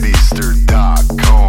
teddyster.com.